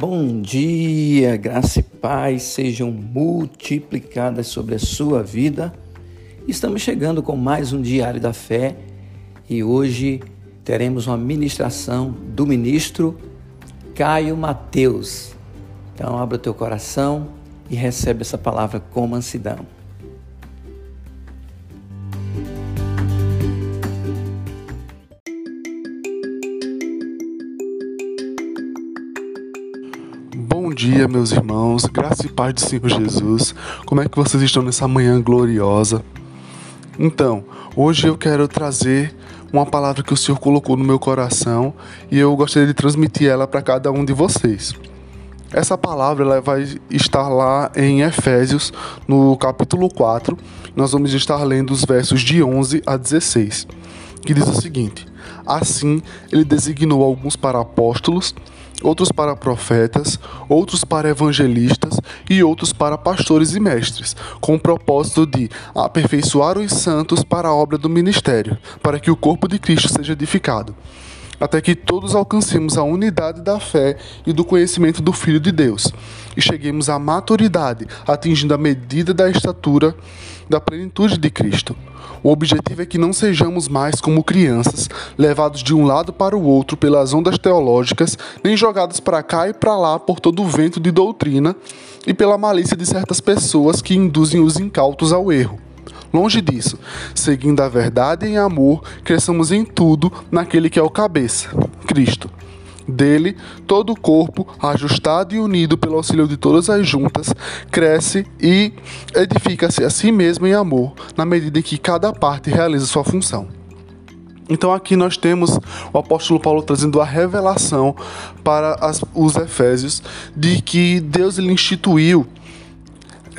Bom dia, graça e paz sejam multiplicadas sobre a sua vida. Estamos chegando com mais um Diário da Fé e hoje teremos uma ministração do ministro Caio Mateus. Então, abra o teu coração e recebe essa palavra com mansidão. Dia, meus irmãos, graça e paz do Senhor Jesus. Como é que vocês estão nessa manhã gloriosa? Então, hoje eu quero trazer uma palavra que o Senhor colocou no meu coração e eu gostaria de transmitir ela para cada um de vocês. Essa palavra ela vai estar lá em Efésios, no capítulo 4. Nós vamos estar lendo os versos de 11 a 16, que diz o seguinte: Assim, ele designou alguns para apóstolos, outros para profetas, outros para evangelistas e outros para pastores e mestres, com o propósito de aperfeiçoar os santos para a obra do ministério, para que o corpo de Cristo seja edificado até que todos alcancemos a unidade da fé e do conhecimento do Filho de Deus, e cheguemos à maturidade, atingindo a medida da estatura da plenitude de Cristo. O objetivo é que não sejamos mais como crianças, levados de um lado para o outro pelas ondas teológicas, nem jogados para cá e para lá por todo o vento de doutrina e pela malícia de certas pessoas que induzem os incautos ao erro. Longe disso, seguindo a verdade em amor, cresçamos em tudo naquele que é o cabeça, Cristo. Dele, todo o corpo, ajustado e unido pelo auxílio de todas as juntas, cresce e edifica-se a si mesmo em amor, na medida em que cada parte realiza sua função. Então aqui nós temos o apóstolo Paulo trazendo a revelação para as, os Efésios de que Deus ele instituiu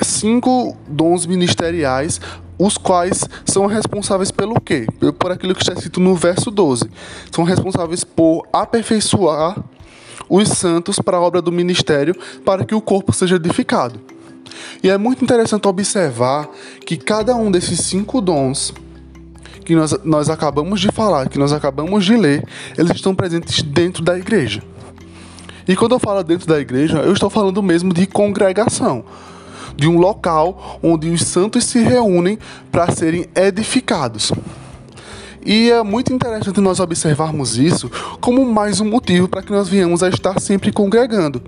cinco dons ministeriais os quais são responsáveis pelo quê? Por aquilo que está escrito no verso 12. São responsáveis por aperfeiçoar os santos para a obra do ministério, para que o corpo seja edificado. E é muito interessante observar que cada um desses cinco dons que nós, nós acabamos de falar, que nós acabamos de ler, eles estão presentes dentro da igreja. E quando eu falo dentro da igreja, eu estou falando mesmo de congregação de um local onde os santos se reúnem para serem edificados. E é muito interessante nós observarmos isso como mais um motivo para que nós venhamos a estar sempre congregando.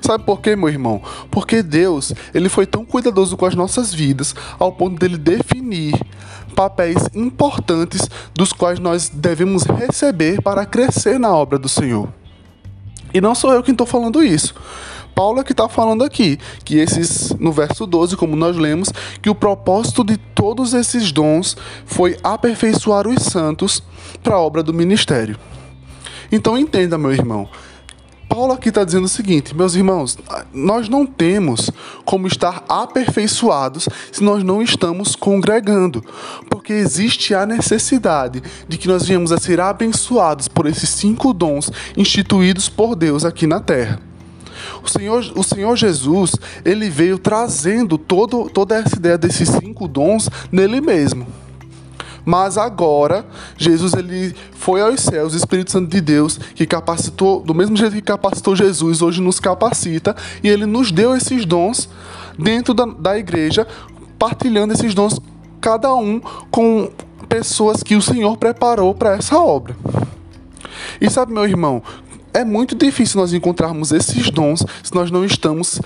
Sabe por quê, meu irmão? Porque Deus, ele foi tão cuidadoso com as nossas vidas ao ponto dele definir papéis importantes dos quais nós devemos receber para crescer na obra do Senhor. E não sou eu quem estou falando isso. Paulo é que está falando aqui, que esses, no verso 12, como nós lemos, que o propósito de todos esses dons foi aperfeiçoar os santos para a obra do ministério. Então entenda, meu irmão. Paulo aqui está dizendo o seguinte, meus irmãos, nós não temos como estar aperfeiçoados se nós não estamos congregando, porque existe a necessidade de que nós venhamos a ser abençoados por esses cinco dons instituídos por Deus aqui na terra. O Senhor, o Senhor Jesus, ele veio trazendo todo, toda essa ideia desses cinco dons nele mesmo. Mas agora, Jesus ele foi aos céus, o Espírito Santo de Deus, que capacitou, do mesmo jeito que capacitou Jesus, hoje nos capacita, e ele nos deu esses dons dentro da, da igreja, partilhando esses dons, cada um com pessoas que o Senhor preparou para essa obra. E sabe, meu irmão, é muito difícil nós encontrarmos esses dons se nós não estamos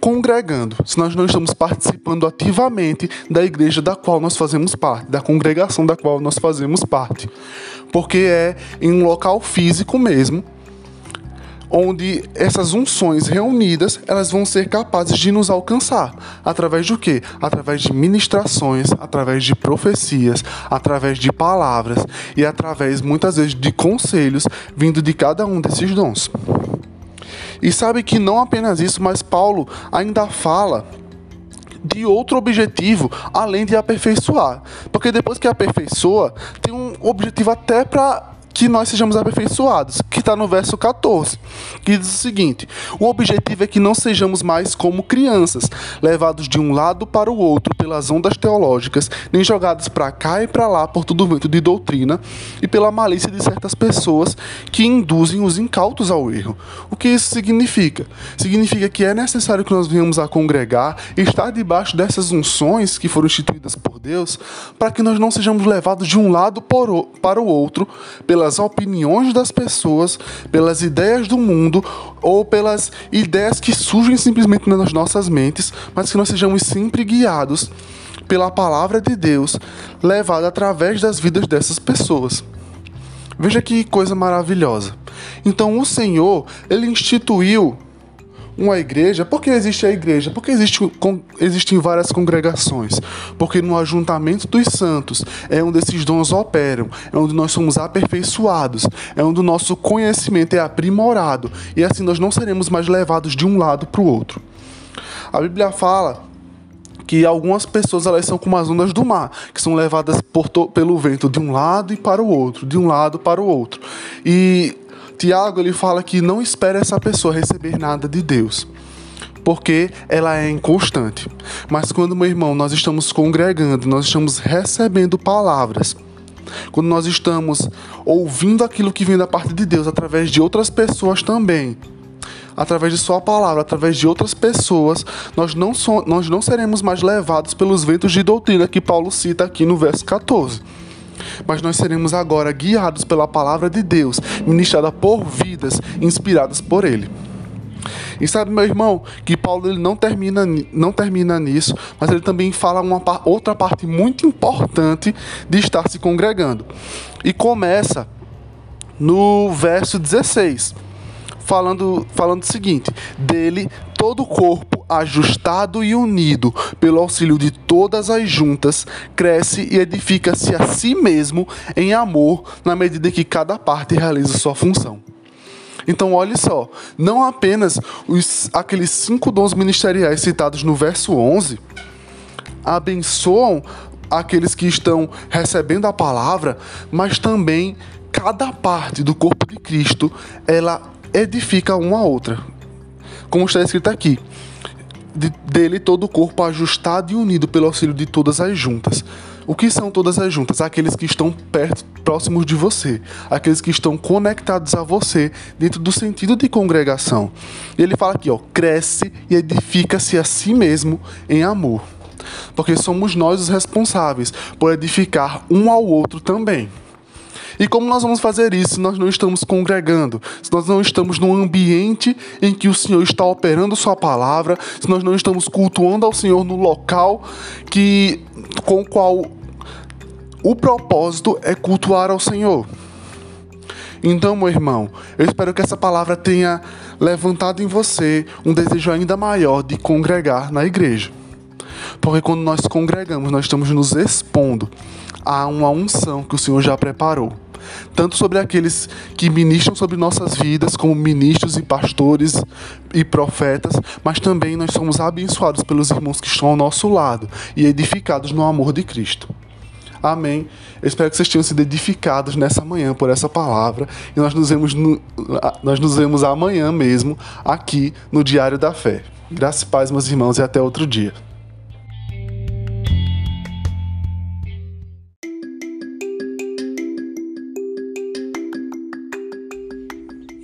congregando, se nós não estamos participando ativamente da igreja da qual nós fazemos parte, da congregação da qual nós fazemos parte. Porque é em um local físico mesmo onde essas unções reunidas, elas vão ser capazes de nos alcançar. Através do quê? Através de ministrações, através de profecias, através de palavras e através muitas vezes de conselhos vindo de cada um desses dons. E sabe que não apenas isso, mas Paulo ainda fala de outro objetivo além de aperfeiçoar. Porque depois que aperfeiçoa, tem um objetivo até para que nós sejamos aperfeiçoados, que está no verso 14, que diz o seguinte: o objetivo é que não sejamos mais como crianças, levados de um lado para o outro pelas ondas teológicas, nem jogados para cá e para lá por todo vento de doutrina e pela malícia de certas pessoas que induzem os incautos ao erro. O que isso significa? Significa que é necessário que nós venhamos a congregar estar debaixo dessas unções que foram instituídas por Deus, para que nós não sejamos levados de um lado para o outro pelas opiniões das pessoas, pelas ideias do mundo ou pelas ideias que surgem simplesmente nas nossas mentes, mas que nós sejamos sempre guiados pela palavra de Deus, levada através das vidas dessas pessoas. Veja que coisa maravilhosa. Então o Senhor, ele instituiu uma igreja, por que existe a igreja? Porque existe, existem várias congregações. Porque no ajuntamento dos santos é onde esses dons operam, é onde nós somos aperfeiçoados, é onde o nosso conhecimento é aprimorado. E assim nós não seremos mais levados de um lado para o outro. A Bíblia fala que algumas pessoas elas são como as ondas do mar, que são levadas pelo vento de um lado e para o outro, de um lado para o outro. E Tiago ele fala que não espera essa pessoa receber nada de Deus, porque ela é inconstante. Mas quando, meu irmão, nós estamos congregando, nós estamos recebendo palavras, quando nós estamos ouvindo aquilo que vem da parte de Deus através de outras pessoas também, através de Sua palavra, através de outras pessoas, nós não, so, nós não seremos mais levados pelos ventos de doutrina que Paulo cita aqui no verso 14 mas nós seremos agora guiados pela palavra de Deus, ministrada por vidas inspiradas por Ele. E sabe, meu irmão, que Paulo ele não termina, não termina nisso, mas ele também fala uma outra parte muito importante de estar se congregando. E começa no verso 16, falando, falando o seguinte: dele todo o corpo ajustado e unido pelo auxílio de todas as juntas, cresce e edifica-se a si mesmo em amor, na medida que cada parte realiza sua função. Então, olhe só, não apenas os, aqueles cinco dons ministeriais citados no verso 11 abençoam aqueles que estão recebendo a palavra, mas também cada parte do corpo de Cristo, ela edifica uma a outra. Como está escrito aqui, de, dele todo o corpo ajustado e unido pelo auxílio de todas as juntas. O que são todas as juntas? Aqueles que estão perto, próximos de você, aqueles que estão conectados a você dentro do sentido de congregação. E ele fala aqui, ó, cresce e edifica-se a si mesmo em amor. Porque somos nós os responsáveis por edificar um ao outro também. E como nós vamos fazer isso se nós não estamos congregando, se nós não estamos num ambiente em que o Senhor está operando Sua palavra, se nós não estamos cultuando ao Senhor no local que com o qual o propósito é cultuar ao Senhor? Então, meu irmão, eu espero que essa palavra tenha levantado em você um desejo ainda maior de congregar na igreja. Porque quando nós congregamos, nós estamos nos expondo a uma unção que o Senhor já preparou tanto sobre aqueles que ministram sobre nossas vidas, como ministros e pastores e profetas, mas também nós somos abençoados pelos irmãos que estão ao nosso lado e edificados no amor de Cristo. Amém. Eu espero que vocês tenham sido edificados nessa manhã por essa palavra e nós nos vemos, no, nós nos vemos amanhã mesmo aqui no Diário da Fé. Graças e paz, meus irmãos, e até outro dia.